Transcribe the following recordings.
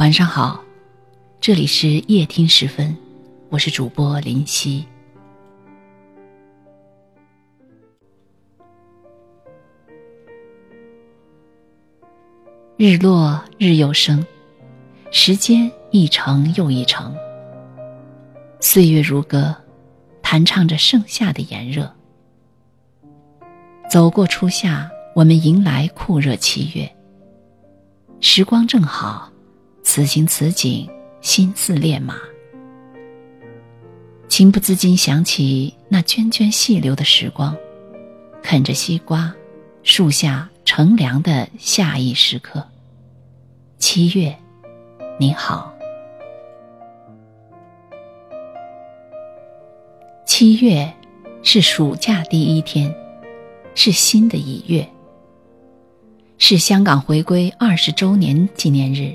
晚上好，这里是夜听时分，我是主播林夕。日落日又升，时间一程又一程，岁月如歌，弹唱着盛夏的炎热。走过初夏，我们迎来酷热七月。时光正好，此情此景，心似烈马。情不自禁想起那涓涓细流的时光，啃着西瓜，树下乘凉的夏意时刻。七月，你好。七月是暑假第一天，是新的一月，是香港回归二十周年纪念日，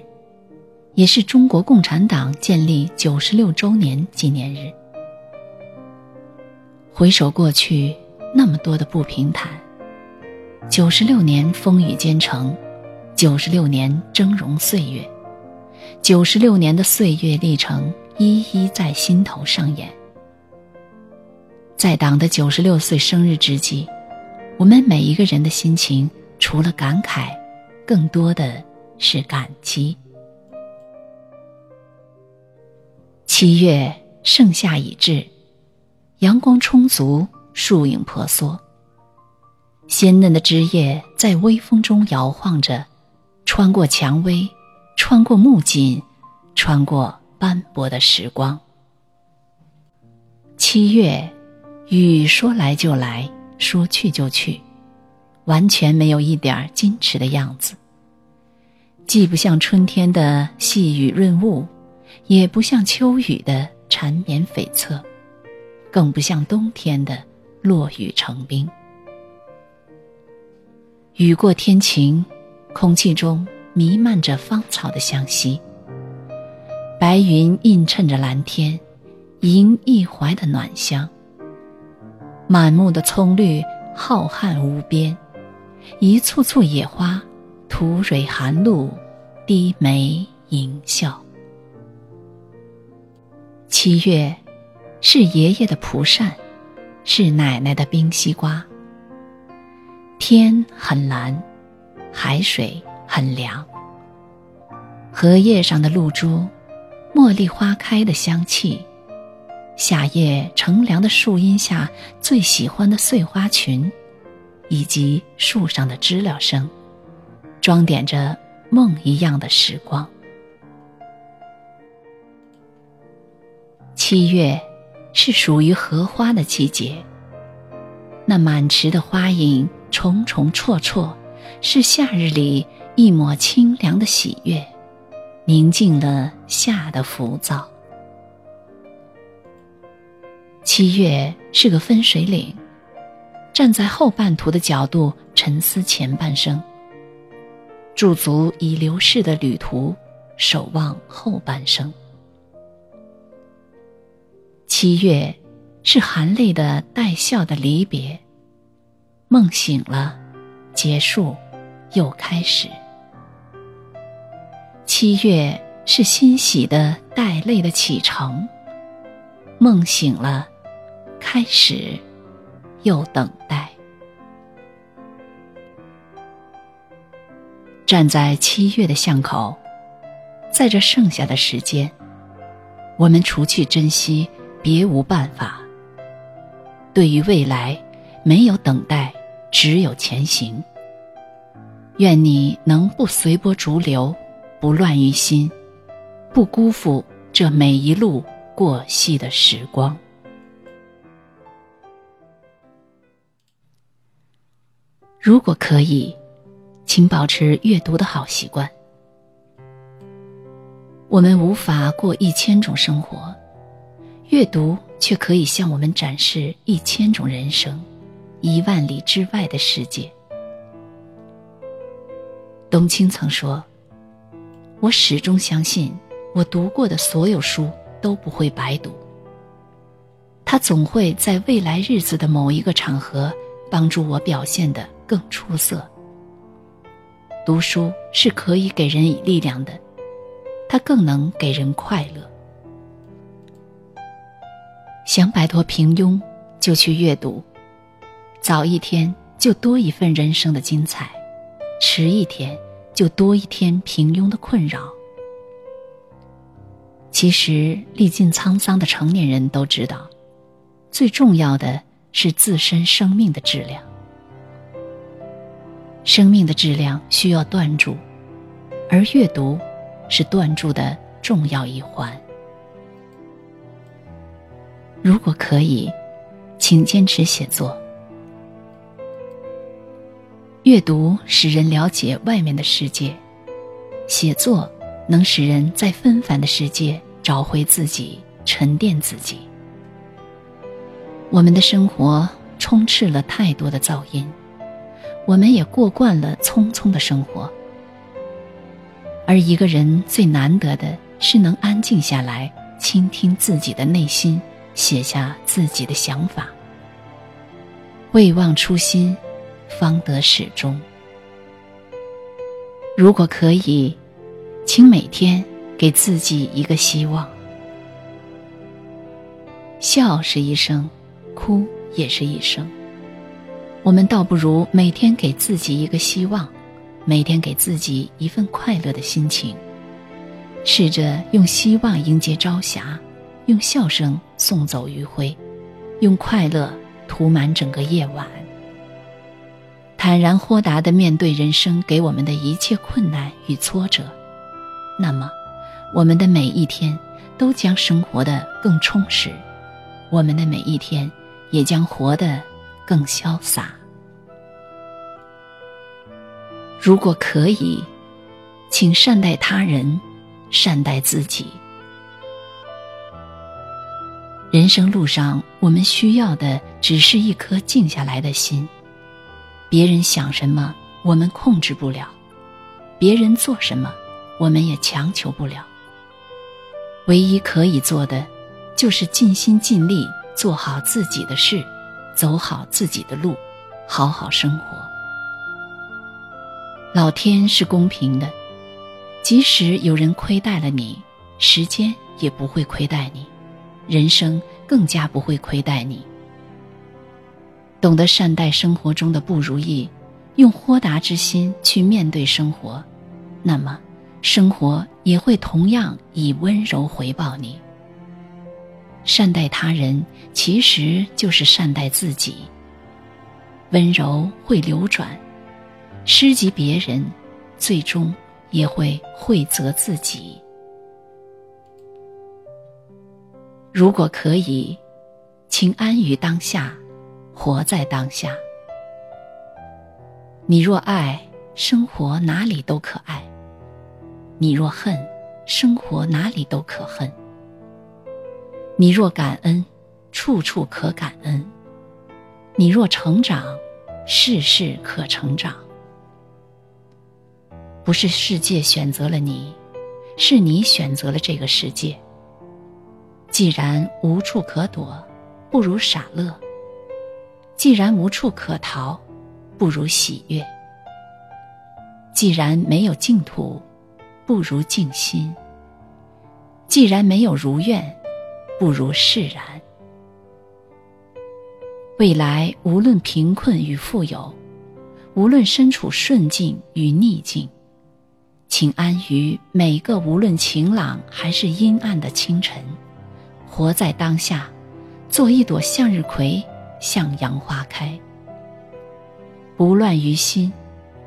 也是中国共产党建立九十六周年纪念日。回首过去，那么多的不平坦，九十六年风雨兼程。九十六年峥嵘岁月，九十六年的岁月历程一一在心头上演。在党的九十六岁生日之际，我们每一个人的心情除了感慨，更多的是感激。七月盛夏已至，阳光充足，树影婆娑，鲜嫩的枝叶在微风中摇晃着。穿过蔷薇，穿过木槿，穿过斑驳的时光。七月，雨说来就来，说去就去，完全没有一点矜持的样子。既不像春天的细雨润物，也不像秋雨的缠绵悱恻，更不像冬天的落雨成冰。雨过天晴。空气中弥漫着芳草的香息，白云映衬着蓝天，迎一怀的暖香。满目的葱绿浩瀚无边，一簇簇野花吐蕊含露，低眉盈笑。七月，是爷爷的蒲扇，是奶奶的冰西瓜。天很蓝。海水很凉，荷叶上的露珠，茉莉花开的香气，夏夜乘凉的树荫下最喜欢的碎花裙，以及树上的知了声，装点着梦一样的时光。七月，是属于荷花的季节。那满池的花影，重重绰绰。是夏日里一抹清凉的喜悦，宁静了夏的浮躁。七月是个分水岭，站在后半途的角度沉思前半生，驻足已流逝的旅途，守望后半生。七月是含泪的带笑的离别，梦醒了，结束。又开始。七月是欣喜的带泪的启程，梦醒了，开始，又等待。站在七月的巷口，在这剩下的时间，我们除去珍惜，别无办法。对于未来，没有等待，只有前行。愿你能不随波逐流，不乱于心，不辜负这每一路过隙的时光。如果可以，请保持阅读的好习惯。我们无法过一千种生活，阅读却可以向我们展示一千种人生，一万里之外的世界。冬青曾说：“我始终相信，我读过的所有书都不会白读。它总会在未来日子的某一个场合，帮助我表现得更出色。读书是可以给人以力量的，它更能给人快乐。想摆脱平庸，就去阅读。早一天就多一份人生的精彩，迟一天就多一天平庸的困扰。其实，历尽沧桑的成年人都知道，最重要的是自身生命的质量。生命的质量需要断注，而阅读是断注的重要一环。如果可以，请坚持写作。阅读使人了解外面的世界，写作能使人在纷繁的世界找回自己、沉淀自己。我们的生活充斥了太多的噪音，我们也过惯了匆匆的生活。而一个人最难得的是能安静下来，倾听自己的内心，写下自己的想法。未忘初心。方得始终。如果可以，请每天给自己一个希望。笑是一生，哭也是一生。我们倒不如每天给自己一个希望，每天给自己一份快乐的心情，试着用希望迎接朝霞，用笑声送走余晖，用快乐涂满整个夜晚。坦然豁达的面对人生给我们的一切困难与挫折，那么，我们的每一天都将生活的更充实，我们的每一天也将活得更潇洒。如果可以，请善待他人，善待自己。人生路上，我们需要的只是一颗静下来的心。别人想什么，我们控制不了；别人做什么，我们也强求不了。唯一可以做的，就是尽心尽力做好自己的事，走好自己的路，好好生活。老天是公平的，即使有人亏待了你，时间也不会亏待你，人生更加不会亏待你。懂得善待生活中的不如意，用豁达之心去面对生活，那么，生活也会同样以温柔回报你。善待他人，其实就是善待自己。温柔会流转，施及别人，最终也会惠泽自己。如果可以，请安于当下。活在当下。你若爱，生活哪里都可爱；你若恨，生活哪里都可恨。你若感恩，处处可感恩；你若成长，事事可成长。不是世界选择了你，是你选择了这个世界。既然无处可躲，不如傻乐。既然无处可逃，不如喜悦；既然没有净土，不如静心；既然没有如愿，不如释然。未来无论贫困与富有，无论身处顺境与逆境，请安于每个无论晴朗还是阴暗的清晨，活在当下，做一朵向日葵。向阳花开，不乱于心，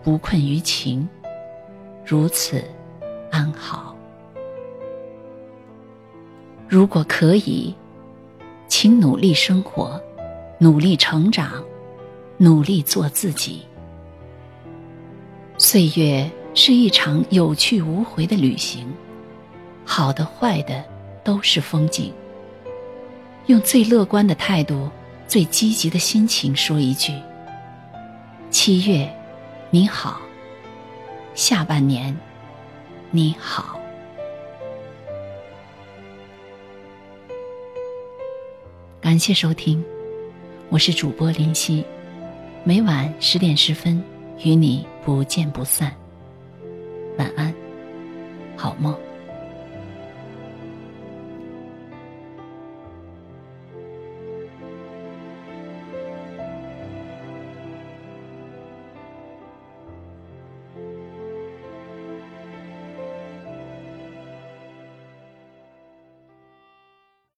不困于情，如此安好。如果可以，请努力生活，努力成长，努力做自己。岁月是一场有去无回的旅行，好的坏的都是风景。用最乐观的态度。最积极的心情说一句：“七月，你好。”下半年，你好。感谢收听，我是主播林夕，每晚十点十分与你不见不散。晚安，好梦。